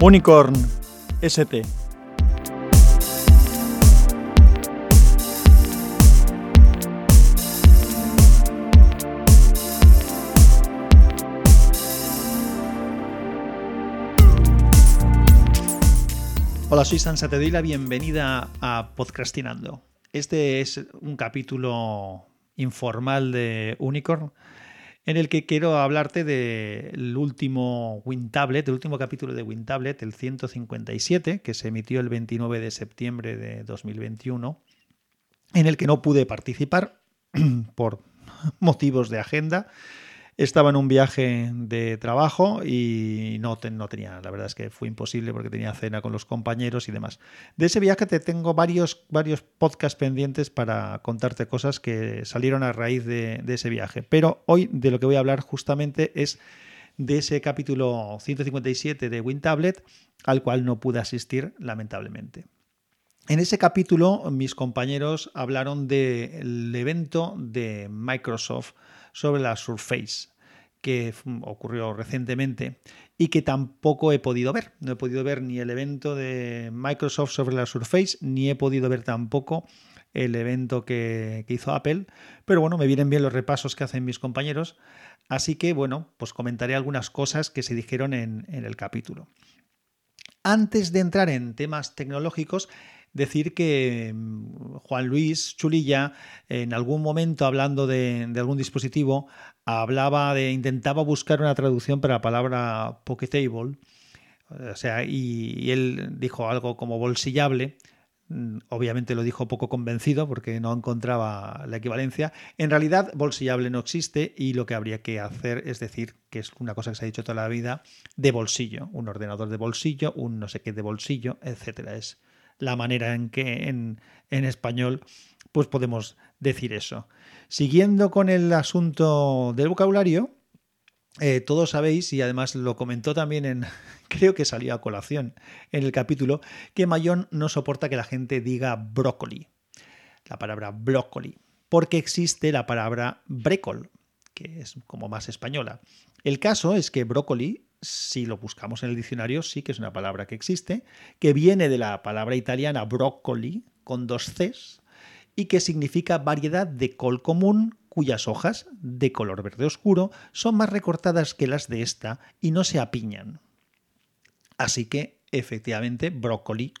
Unicorn ST. Hola, soy Sansa, te doy la bienvenida a Podcastinando. Este es un capítulo informal de Unicorn en el que quiero hablarte del último WinTablet, el último capítulo de WinTablet, el 157, que se emitió el 29 de septiembre de 2021, en el que no pude participar por motivos de agenda estaba en un viaje de trabajo y no, tenía, la verdad es que fue imposible porque tenía cena con los compañeros y demás. De ese viaje te tengo varios, varios podcasts pendientes para contarte cosas que salieron a raíz de, de ese viaje. Pero hoy de lo que voy a hablar justamente es de ese capítulo 157 de WinTablet al cual no pude asistir lamentablemente. En ese capítulo mis compañeros hablaron del evento de Microsoft sobre la Surface que ocurrió recientemente y que tampoco he podido ver. No he podido ver ni el evento de Microsoft sobre la Surface, ni he podido ver tampoco el evento que, hizo Apple. Pero bueno, me vienen bien los repasos que hacen mis compañeros. Así que bueno, pues comentaré algunas cosas que se dijeron en el capítulo. Antes de entrar en temas tecnológicos, decir que mm, Juan Luis Chulilla, en algún momento hablando de, algún dispositivo, hablaba de, intentaba buscar una traducción para la palabra pocketable, o sea, y, él dijo algo como bolsillable, mm, obviamente lo dijo poco convencido porque no encontraba la equivalencia. En realidad, bolsillable no existe y lo que habría que hacer es decir que es una cosa que se ha dicho toda la vida, de bolsillo, un ordenador de bolsillo, un no sé qué de bolsillo, etcétera. Es la manera en que en, español pues podemos decir eso. Siguiendo con el asunto del vocabulario, eh, todos sabéis, y además lo comentó también en, creo que salió a colación en el capítulo, que Mayón no soporta que la gente diga brócoli, la palabra brócoli, porque existe la palabra brécol, que es como más española. El caso es que brócoli si lo buscamos en el diccionario, sí que es una palabra que existe, que viene de la palabra italiana broccoli, con dos Cs, y que significa variedad de col común cuyas hojas, de color verde oscuro, son más recortadas que las de esta y no se apiñan. Así que, efectivamente, brócoli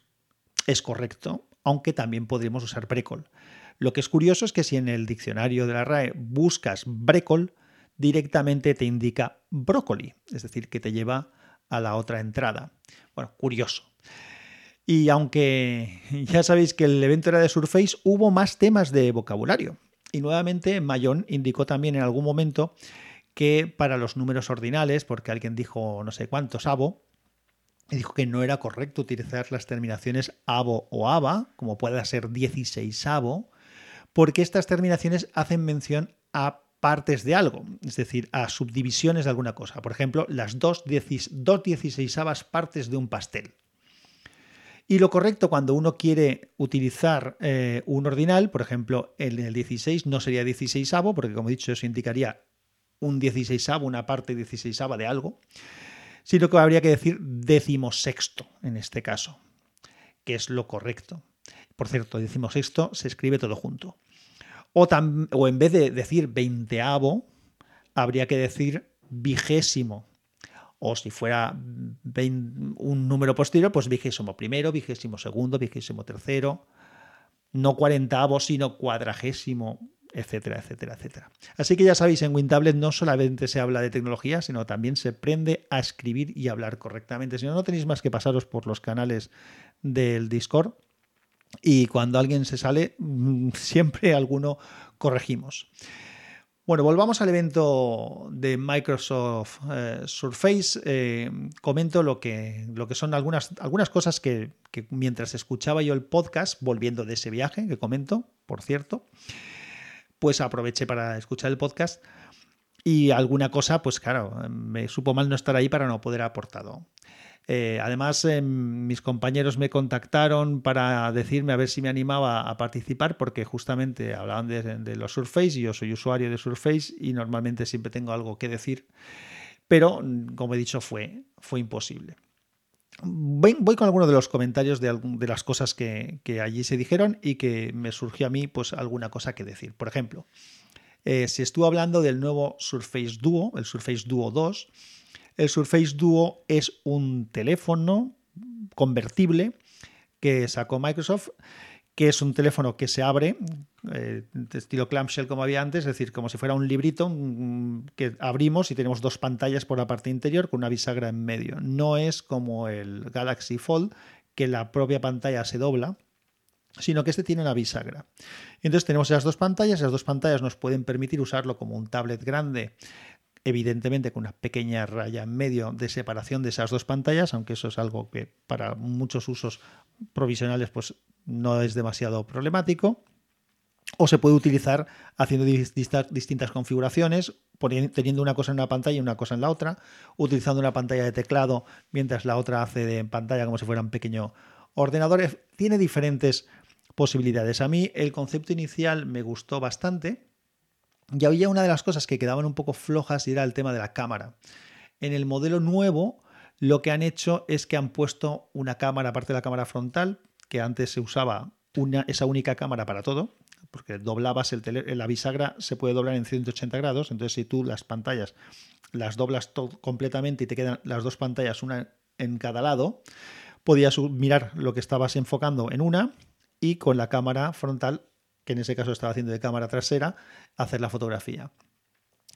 es correcto, aunque también podríamos usar brécol. Lo que es curioso es que si en el diccionario de la RAE buscas brécol, directamente te indica brócoli, es decir, que te lleva a la otra entrada. Bueno, curioso. Y aunque ya sabéis que el evento era de Surface, hubo más temas de vocabulario. Y nuevamente Mayón indicó también en algún momento que para los números ordinales, porque alguien dijo no sé cuántos abo, dijo que no era correcto utilizar las terminaciones abo o aba, como pueda ser 16 abo, porque estas terminaciones hacen mención a partes de algo, es decir, a subdivisiones de alguna cosa. Por ejemplo, las dos, dieciséisavas partes de un pastel. Y lo correcto cuando uno quiere utilizar eh, un ordinal, por ejemplo, el, el 16 no sería 16 porque como he dicho, eso indicaría un 16 una parte 16 de algo, sino que habría que decir decimosexto en este caso, que es lo correcto. Por cierto, decimosexto se escribe todo junto. O, en vez de decir veinteavo, habría que decir vigésimo. O si fuera un número posterior, pues vigésimo primero, vigésimo segundo, vigésimo tercero. No cuarentavo, sino cuadragésimo, etcétera, etcétera, etcétera. Así que ya sabéis, en WinTablet no solamente se habla de tecnología, sino también se aprende a escribir y hablar correctamente. Si no, no tenéis más que pasaros por los canales del Discord y cuando alguien se sale, mm, siempre alguno corregimos. Bueno, volvamos al evento de Microsoft eh, Surface. Eh, comento lo que, lo que son algunas, algunas cosas que, mientras escuchaba yo el podcast, volviendo de ese viaje que comento, por cierto, pues aproveché para escuchar el podcast y alguna cosa, pues claro, me supo mal no estar ahí para no poder aportado. Eh, además, eh, mis compañeros me contactaron para decirme a ver si me animaba a participar, porque justamente hablaban de, los Surface y yo soy usuario de Surface y normalmente siempre tengo algo que decir, pero como he dicho, fue, fue imposible. voy, con algunos de los comentarios de, las cosas que, allí se dijeron y que me surgió a mí pues alguna cosa que decir. Por ejemplo, eh, se estuvo hablando del nuevo Surface Duo, el Surface Duo 2. El Surface Duo es un teléfono convertible que sacó Microsoft que es un teléfono que se abre, eh, estilo clamshell como había antes, es decir, como si fuera un librito que abrimos y tenemos dos pantallas por la parte interior con una bisagra en medio. No es como el Galaxy Fold, que la propia pantalla se dobla, sino que este tiene una bisagra. Entonces tenemos esas dos pantallas, esas dos pantallas nos pueden permitir usarlo como un tablet grande evidentemente con una pequeña raya en medio de separación de esas dos pantallas, aunque eso es algo que para muchos usos provisionales pues no es demasiado problemático. O se puede utilizar haciendo distintas configuraciones, teniendo una cosa en una pantalla y una cosa en la otra, utilizando una pantalla de teclado mientras la otra hace de pantalla como si fuera un pequeño ordenador. Tiene diferentes posibilidades. A mí el concepto inicial me gustó bastante. Y había una de las cosas que quedaban un poco flojas y era el tema de la cámara. En el modelo nuevo lo que han hecho es que han puesto una cámara, aparte de la cámara frontal, que antes se usaba una, esa única cámara para todo, porque doblabas el la bisagra, se puede doblar en 180 grados, entonces si tú las pantallas las doblas completamente y te quedan las dos pantallas, una en cada lado, podías mirar lo que estabas enfocando en una y con la cámara frontal, que en ese caso estaba haciendo de cámara trasera, hacer la fotografía.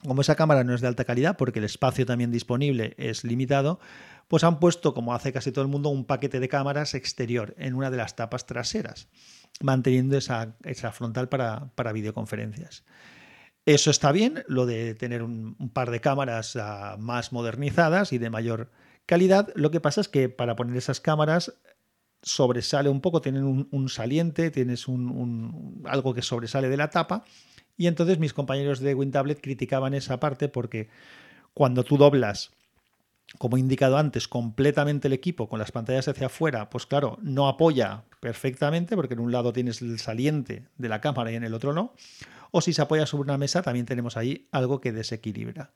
Como esa cámara no es de alta calidad, porque el espacio también disponible es limitado, pues han puesto, como hace casi todo el mundo, un paquete de cámaras exterior en una de las tapas traseras, manteniendo esa, frontal para, videoconferencias. Eso está bien, lo de tener un, par de cámaras ah, más modernizadas y de mayor calidad. Lo que pasa es que para poner esas cámaras sobresale un poco, tienen un, saliente, tienes algo que sobresale de la tapa. Y entonces mis compañeros de WinTablet criticaban esa parte porque cuando tú doblas como he indicado antes, completamente el equipo con las pantallas hacia afuera, pues claro, no apoya perfectamente porque en un lado tienes el saliente de la cámara y en el otro no. O si se apoya sobre una mesa, también tenemos ahí algo que desequilibra.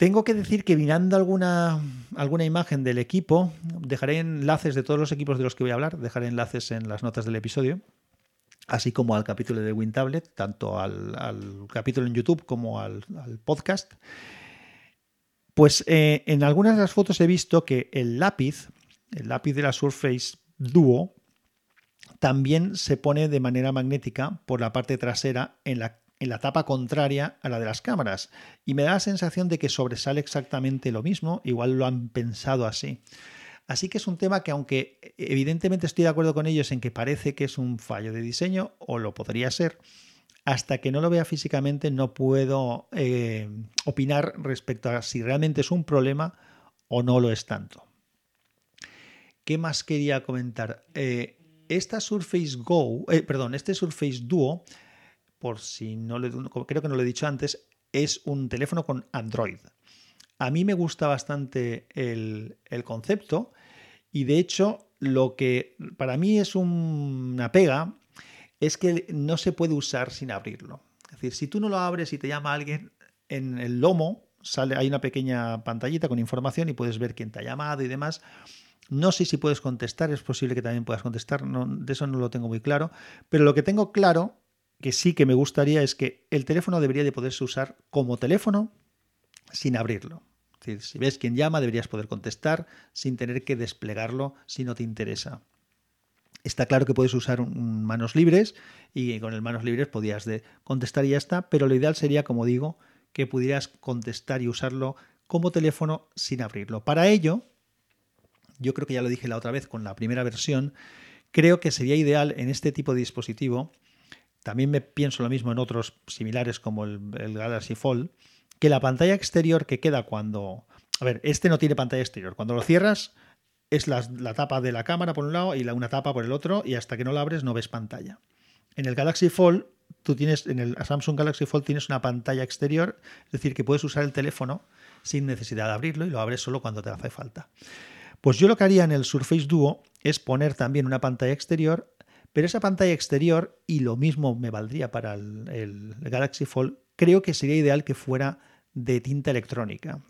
Tengo que decir que mirando alguna, alguna imagen del equipo, dejaré enlaces de todos los equipos de los que voy a hablar, dejaré enlaces en las notas del episodio, así como al capítulo de WinTablet, tanto al, capítulo en YouTube como al, podcast. Pues eh, en algunas de las fotos he visto que el lápiz, el lápiz de la Surface Duo, también se pone de manera magnética por la parte trasera en la, en la tapa contraria a la de las cámaras. Y me da la sensación de que sobresale exactamente lo mismo, igual lo han pensado así. Así que es un tema que aunque evidentemente estoy de acuerdo con ellos en que parece que es un fallo de diseño, o lo podría ser, hasta que no lo vea físicamente no puedo eh, opinar respecto a si realmente es un problema o no lo es tanto. ¿Qué más quería comentar? Eh, esta Surface Go, eh, perdón, este Surface Duo, por si no le, creo que no lo he dicho antes, es un teléfono con Android. A mí me gusta bastante el, concepto y de hecho lo que para mí es una pega es que no se puede usar sin abrirlo. Es decir, si tú no lo abres y te llama alguien, en el lomo sale, hay una pequeña pantallita con información y puedes ver quién te ha llamado y demás. No sé si puedes contestar, es posible que también puedas contestar, de eso no lo tengo muy claro, pero lo que tengo claro, que sí que me gustaría, es que el teléfono debería de poderse usar como teléfono sin abrirlo. Es decir, si ves quién llama, deberías poder contestar sin tener que desplegarlo si no te interesa. Está claro que puedes usar manos libres y con el manos libres podías contestar y ya está, pero lo ideal sería, como digo, que pudieras contestar y usarlo como teléfono sin abrirlo. Para ello, yo creo que ya lo dije la otra vez con la primera versión, creo que sería ideal en este tipo de dispositivo, también me pienso lo mismo en otros similares como el, Galaxy Fold, que la pantalla exterior que queda cuando... A ver, este no tiene pantalla exterior. Cuando lo cierras, es la, tapa de la cámara por un lado y una tapa por el otro y hasta que no la abres no ves pantalla. En el Galaxy Fold, tú tienes, en el Samsung Galaxy Fold tienes una pantalla exterior, es decir, que puedes usar el teléfono sin necesidad de abrirlo y lo abres solo cuando te hace falta. Pues yo lo que haría en el Surface Duo es poner también una pantalla exterior, pero esa pantalla exterior, y lo mismo me valdría para el, Galaxy Fold, creo que sería ideal que fuera de tinta electrónica.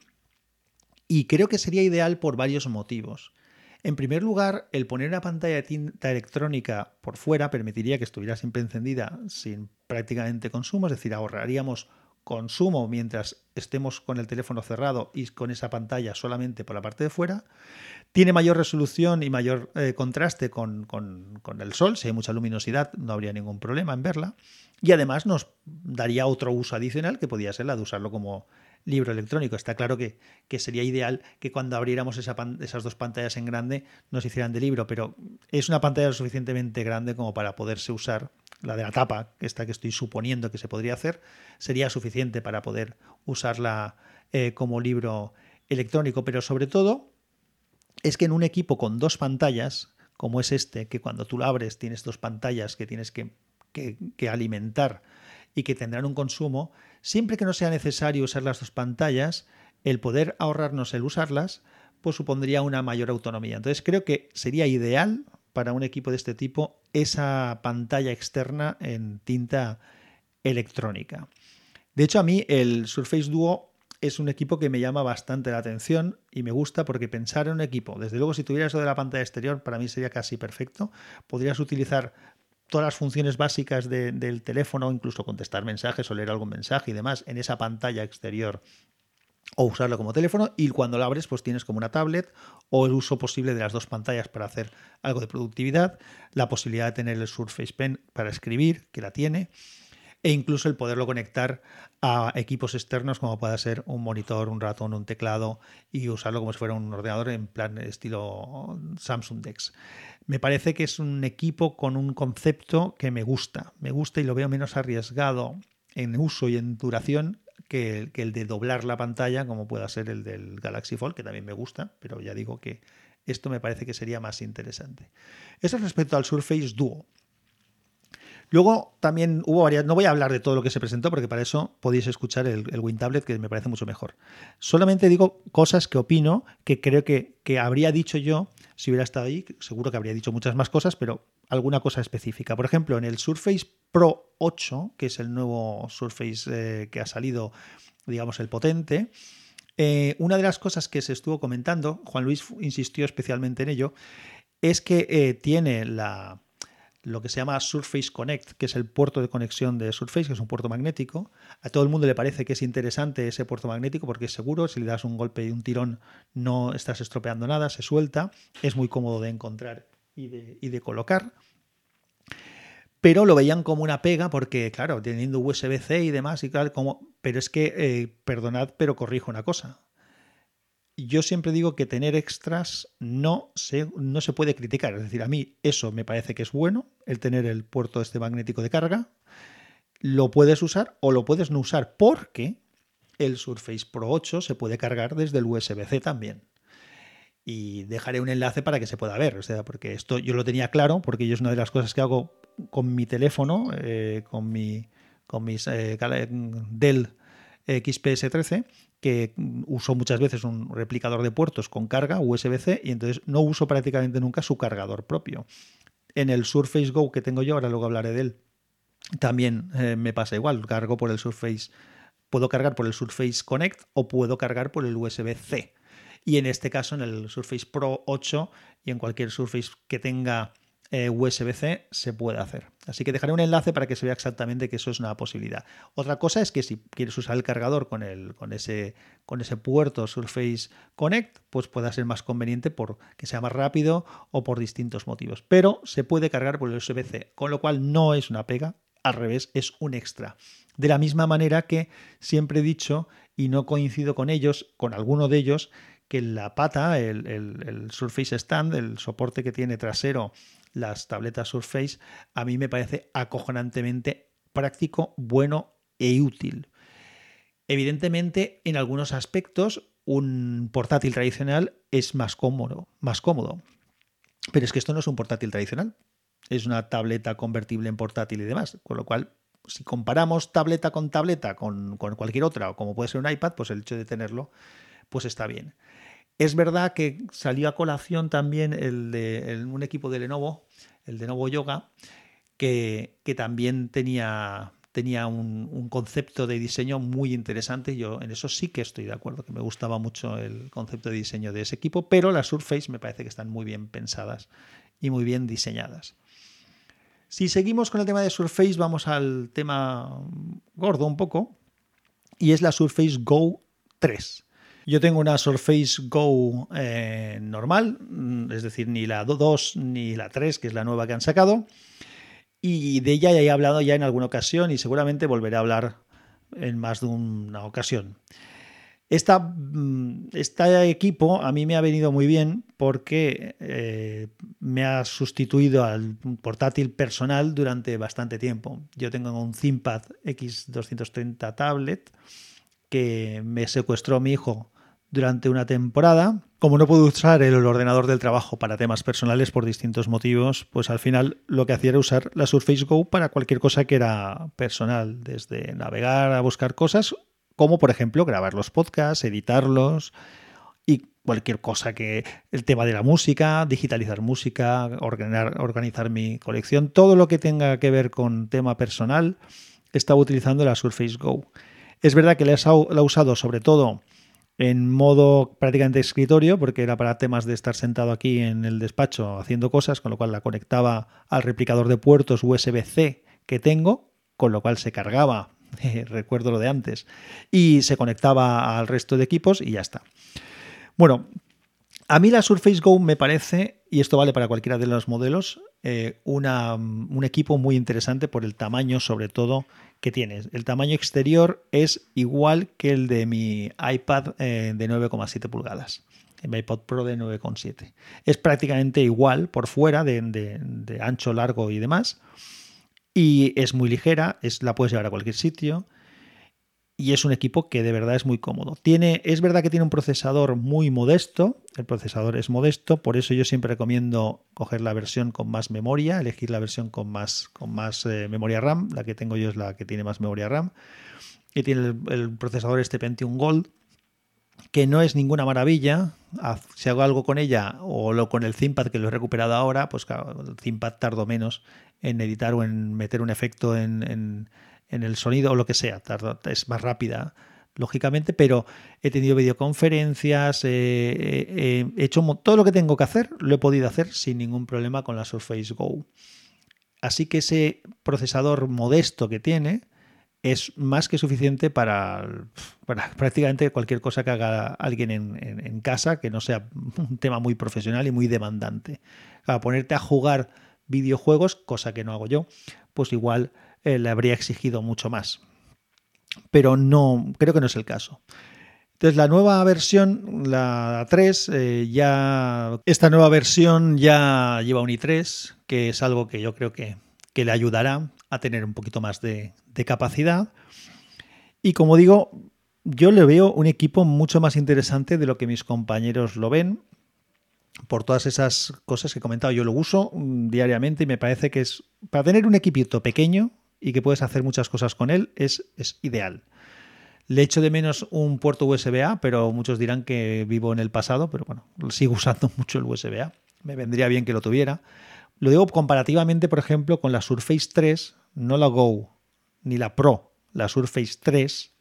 Y creo que sería ideal por varios motivos. En primer lugar, el poner una pantalla de tinta electrónica por fuera permitiría que estuviera siempre encendida sin prácticamente consumo, es decir, ahorraríamos consumo mientras estemos con el teléfono cerrado y con esa pantalla solamente por la parte de fuera. Tiene mayor resolución y mayor eh, contraste con, con, el sol. Si hay mucha luminosidad, no habría ningún problema en verla. Y además nos daría otro uso adicional que podría ser la de usarlo como libro electrónico. Está claro que, que sería ideal que cuando abriéramos esa esas dos pantallas en grande nos hicieran de libro, pero es una pantalla lo suficientemente grande como para poderse usar. La de la tapa, esta que estoy suponiendo que se podría hacer, sería suficiente para poder usarla eh, como libro electrónico, pero sobre todo es que en un equipo con dos pantallas, como es este, que cuando tú lo abres tienes dos pantallas que tienes que, que alimentar y que tendrán un consumo, siempre que no sea necesario usar las dos pantallas, el poder ahorrarnos el usarlas, pues supondría una mayor autonomía. Entonces creo que sería ideal para un equipo de este tipo esa pantalla externa en tinta electrónica. De hecho, a mí el Surface Duo es un equipo que me llama bastante la atención y me gusta porque pensar en un equipo, desde luego si tuviera eso de la pantalla exterior, para mí sería casi perfecto. Podrías utilizar todas las funciones básicas del teléfono, incluso contestar mensajes o leer algún mensaje y demás en esa pantalla exterior o usarlo como teléfono y cuando lo abres pues tienes como una tablet o el uso posible de las dos pantallas para hacer algo de productividad, la posibilidad de tener el Surface Pen para escribir, que la tiene, e incluso el poderlo conectar a equipos externos como pueda ser un monitor, un ratón, un teclado y usarlo como si fuera un ordenador en plan estilo Samsung Dex. Me parece que es un equipo con un concepto que me gusta, me gusta y lo veo menos arriesgado en uso y en duración que, el de doblar la pantalla como pueda ser el del Galaxy Fold, que también me gusta, pero ya digo que esto me parece que sería más interesante. Eso respecto al Surface Duo. Luego también hubo varias. No voy a hablar de todo lo que se presentó, porque para eso podéis escuchar el, el WinTablet, que me parece mucho mejor. Solamente digo cosas que opino, que creo que, que habría dicho yo si hubiera estado ahí. Seguro que habría dicho muchas más cosas, pero alguna cosa específica. Por ejemplo, en el Surface Pro 8, que es el nuevo Surface eh, que ha salido, digamos, el potente. Eh, una de las cosas que se estuvo comentando, Juan Luis insistió especialmente en ello, es que eh, tiene la, lo que se llama Surface Connect, que es el puerto de conexión de Surface, que es un puerto magnético. A todo el mundo le parece que es interesante ese puerto magnético porque es seguro, si le das un golpe y un tirón no estás estropeando nada, se suelta, es muy cómodo de encontrar y de, colocar. Pero lo veían como una pega porque, claro, teniendo USB-C y demás, y tal, como, pero es que, eh, perdonad, pero corrijo una cosa yo siempre digo que tener extras no se, no se puede criticar. Es decir, a mí eso me parece que es bueno, el tener el puerto este magnético de carga. Lo puedes usar o lo puedes no usar porque el Surface Pro 8 se puede cargar desde el USB-C también. Y dejaré un enlace para que se pueda ver. O sea, porque esto yo lo tenía claro, porque yo es una de las cosas que hago con mi teléfono, eh, con, mi, con mis eh, Dell XPS13, que uso muchas veces un replicador de puertos con carga USB-C y entonces no uso prácticamente nunca su cargador propio. En el Surface Go que tengo yo, ahora luego hablaré de él, también eh, me pasa igual, cargo por el Surface, puedo cargar por el Surface Connect o puedo cargar por el USB-C. Y en este caso, en el Surface Pro 8 y en cualquier Surface que tenga eh, USB-C se puede hacer. Así que dejaré un enlace para que se vea exactamente que eso es una posibilidad. Otra cosa es que si quieres usar el cargador con, el, con, ese, con ese puerto Surface Connect, pues pueda ser más conveniente porque sea más rápido o por distintos motivos. Pero se puede cargar por el USB-C, con lo cual no es una pega, al revés, es un extra. De la misma manera que siempre he dicho, y no coincido con ellos, con alguno de ellos, que la pata, el, el Surface Stand, el soporte que tiene trasero las tabletas Surface, a mí me parece acojonantemente práctico, bueno e útil. Evidentemente, en algunos aspectos, un portátil tradicional es más cómodo, más cómodo. Pero es que esto no es un portátil tradicional. Es una tableta convertible en portátil y demás. Con lo cual, si comparamos tableta con tableta con, con cualquier otra, o como puede ser un iPad, pues el hecho de tenerlo, pues está bien. Es verdad que salió a colación también el de un equipo de Lenovo, el de Lenovo Yoga, que, también tenía, tenía un, concepto de diseño muy interesante. Yo en eso sí que estoy de acuerdo, que me gustaba mucho el concepto de diseño de ese equipo, pero las Surface me parece que están muy bien pensadas y muy bien diseñadas. Si seguimos con el tema de Surface, vamos al tema gordo un poco, y es la Surface Go 3. Yo tengo una Surface Go eh, normal, mm, es decir, ni la 2 ni la 3, que es la nueva que han sacado. Y de ella ya he hablado ya en alguna ocasión y seguramente volveré a hablar en más de una ocasión. Mm, este equipo a mí me ha venido muy bien porque eh, me ha sustituido al portátil personal durante bastante tiempo. Yo tengo un ThinkPad X230 tablet que me secuestró mi hijo durante una temporada. Como no puedo usar el ordenador del trabajo para temas personales por distintos motivos, pues al final lo que hacía era usar la Surface Go para cualquier cosa que era personal, desde navegar a buscar cosas, como por ejemplo grabar los podcasts, editarlos y cualquier cosa que el tema de la música, digitalizar música, organizar mi colección, todo lo que tenga que ver con tema personal, estaba utilizando la Surface Go. Es verdad que la he usado sobre todo en modo prácticamente escritorio, porque era para temas de estar sentado aquí en el despacho haciendo cosas, con lo cual la conectaba al replicador de puertos USB-C que tengo, con lo cual se cargaba, recuerdo lo de antes, y se conectaba al resto de equipos y ya está. Bueno, a mí la Surface Go me parece, y esto vale para cualquiera de los modelos, eh, un equipo muy interesante por el tamaño sobre todo que tienes. El tamaño exterior es igual que el de mi iPad eh, de 9,7 pulgadas. Mi iPod Pro de 9,7. Es prácticamente igual por fuera, de, ancho, largo y demás. Y es muy ligera, es, la puedes llevar a cualquier sitio y es un equipo que de verdad es muy cómodo. Tiene, es verdad que tiene un procesador muy modesto, el procesador es modesto, por eso yo siempre recomiendo coger la versión con más memoria, elegir la versión con más, con más eh, memoria RAM, la que tengo yo es la que tiene más memoria RAM, y tiene el, procesador este Pentium Gold, que no es ninguna maravilla, si hago algo con ella o lo con el ThinkPad que lo he recuperado ahora, pues el ThinkPad tardo menos en editar o en meter un efecto en en el sonido o lo que sea, es más rápida, lógicamente, pero he tenido videoconferencias, he hecho todo lo que tengo que hacer, lo he podido hacer sin ningún problema con la Surface Go. Así que ese procesador modesto que tiene es más que suficiente para, prácticamente cualquier cosa que haga alguien en, casa que no sea un tema muy profesional y muy demandante. Para ponerte a jugar videojuegos, cosa que no hago yo, pues igual eh, le habría exigido mucho más. Pero no, creo que no es el caso. Entonces la nueva versión, la 3, eh, ya esta nueva versión ya lleva un i3, que es algo que yo creo que, le ayudará a tener un poquito más de, de capacidad. Y como digo, yo le veo un equipo mucho más interesante de lo que mis compañeros lo ven. Por todas esas cosas que he comentado, yo lo uso mm, diariamente y me parece que es para tener un equipito pequeño, y que puedes hacer muchas cosas con él, es, es ideal. Le echo de menos un puerto USB-A, pero muchos dirán que vivo en el pasado, pero bueno, sigo usando mucho el USB-A. Me vendría bien que lo tuviera. Lo digo comparativamente, por ejemplo, con la Surface 3, no la Go ni la Pro, la Surface 3,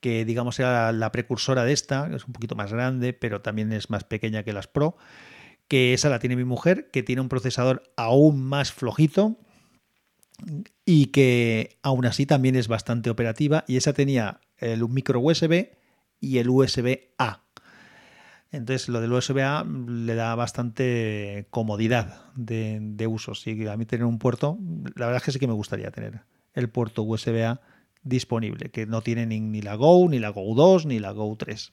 que digamos era la precursora de esta, es un poquito más grande, pero también es más pequeña que las Pro, que esa la tiene mi mujer, que tiene un procesador aún más flojito, y que aún así también es bastante operativa y esa tenía el micro USB y el USB-A. Entonces lo del USB-A le da bastante comodidad de, uso. Si a mí tener un puerto, la verdad es que sí que me gustaría tener el puerto USB-A disponible, que no tiene ni, ni, la Go, ni la Go 2, ni la Go 3.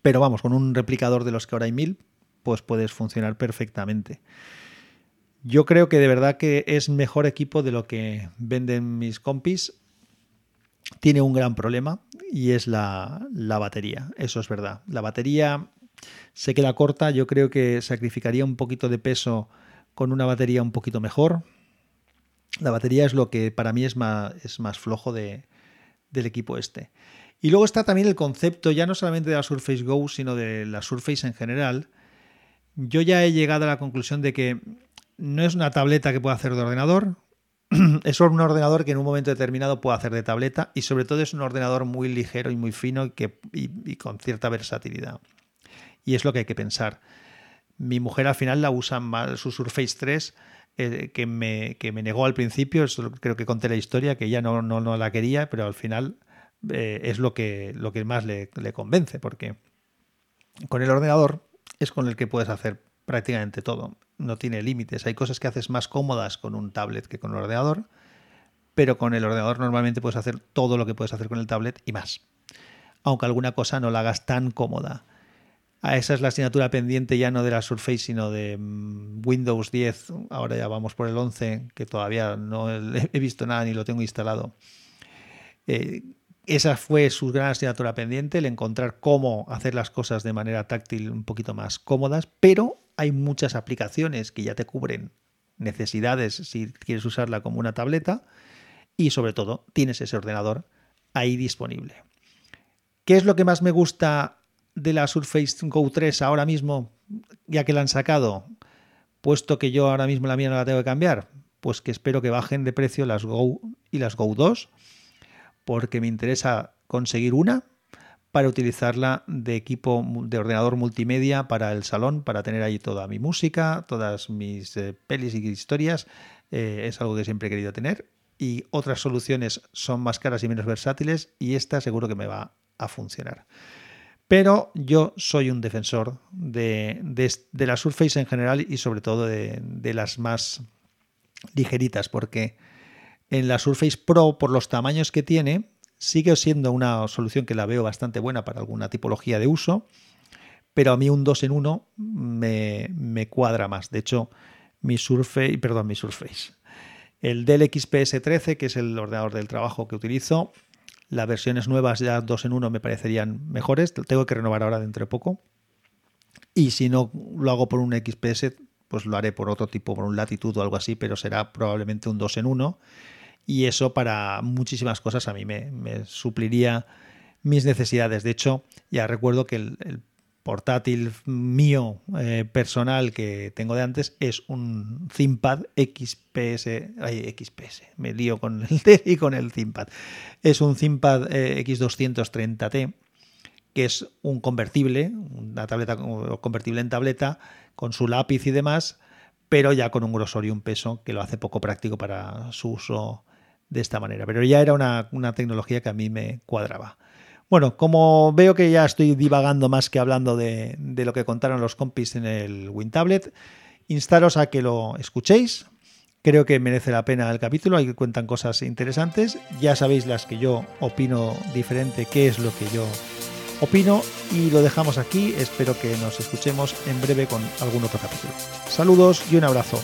Pero vamos, con un replicador de los que ahora hay mil, pues puedes funcionar perfectamente. Yo creo que de verdad que es mejor equipo de lo que venden mis compis. Tiene un gran problema y es la, batería. Eso es verdad. La batería se queda corta. Yo creo que sacrificaría un poquito de peso con una batería un poquito mejor. La batería es lo que para mí es más, es más flojo de, del equipo este. Y luego está también el concepto, ya no solamente de la Surface Go, sino de la Surface en general. Yo ya he llegado a la conclusión de que no es una tableta que pueda hacer de ordenador, es un ordenador que en un momento determinado puede hacer de tableta y sobre todo es un ordenador muy ligero y muy fino y, con cierta versatilidad. Y es lo que hay que pensar. Mi mujer al final la usa mal, su Surface 3, eh, que, me, que, me, negó al principio, creo que conté la historia, que ella no, no, no la quería, pero al final eh, es lo que, lo que más le convence, porque con el ordenador es con el que puedes hacer prácticamente todo. No tiene límites. Hay cosas que haces más cómodas con un tablet que con un ordenador, pero con el ordenador normalmente puedes hacer todo lo que puedes hacer con el tablet y más. Aunque alguna cosa no la hagas tan cómoda. Ah, esa es la asignatura pendiente ya no de la Surface, sino de mm, Windows 10. Ahora ya vamos por el 11, que todavía no he visto nada ni lo tengo instalado. Eh, esa fue su gran asignatura pendiente, el encontrar cómo hacer las cosas de manera táctil un poquito más cómodas, pero hay muchas aplicaciones que ya te cubren necesidades si quieres usarla como una tableta y sobre todo tienes ese ordenador ahí disponible. ¿Qué es lo que más me gusta de la Surface Go 3 ahora mismo, ya que la han sacado, puesto que yo ahora mismo la mía no la tengo que cambiar? Pues que espero que bajen de precio las Go y las Go 2, porque me interesa conseguir una para utilizarla de equipo de ordenador multimedia para el salón, para tener ahí toda mi música, todas mis eh, pelis y historias. Eh, es algo que siempre he querido tener. Y otras soluciones son más caras y menos versátiles y esta seguro que me va a funcionar. Pero yo soy un defensor de, la Surface en general y sobre todo de, las más ligeritas, porque en la Surface Pro, por los tamaños que tiene, sigue siendo una solución que la veo bastante buena para alguna tipología de uso, pero a mí un 2 en 1 me, cuadra más. De hecho, mi Surface, perdón, mi Surface, el Dell XPS 13, que es el ordenador del trabajo que utilizo, las versiones nuevas ya dos en uno me parecerían mejores. Tengo que renovar ahora dentro de poco. Y si no lo hago por un XPS, pues lo haré por otro tipo, por un latitud o algo así, pero será probablemente un 2 en 1. Y eso para muchísimas cosas a mí me, supliría mis necesidades. De hecho, ya recuerdo que el portátil mío eh, personal que tengo de antes es un ThinkPad XPS, ay, XPS, me lío con el T y con el ThinkPad. Es un ThinkPad eh, X230T que es un convertible, una tableta convertible en tableta con su lápiz y demás, pero ya con un grosor y un peso que lo hace poco práctico para su uso de esta manera. Pero ya era una, una tecnología que a mí me cuadraba. Bueno, como veo que ya estoy divagando más que hablando de, lo que contaron los compis en el WinTablet, instaros a que lo escuchéis. Creo que merece la pena el capítulo, ahí cuentan cosas interesantes. Ya sabéis las que yo opino diferente, qué es lo que yo opino y lo dejamos aquí. Espero que nos escuchemos en breve con algún otro capítulo. Saludos y un abrazo.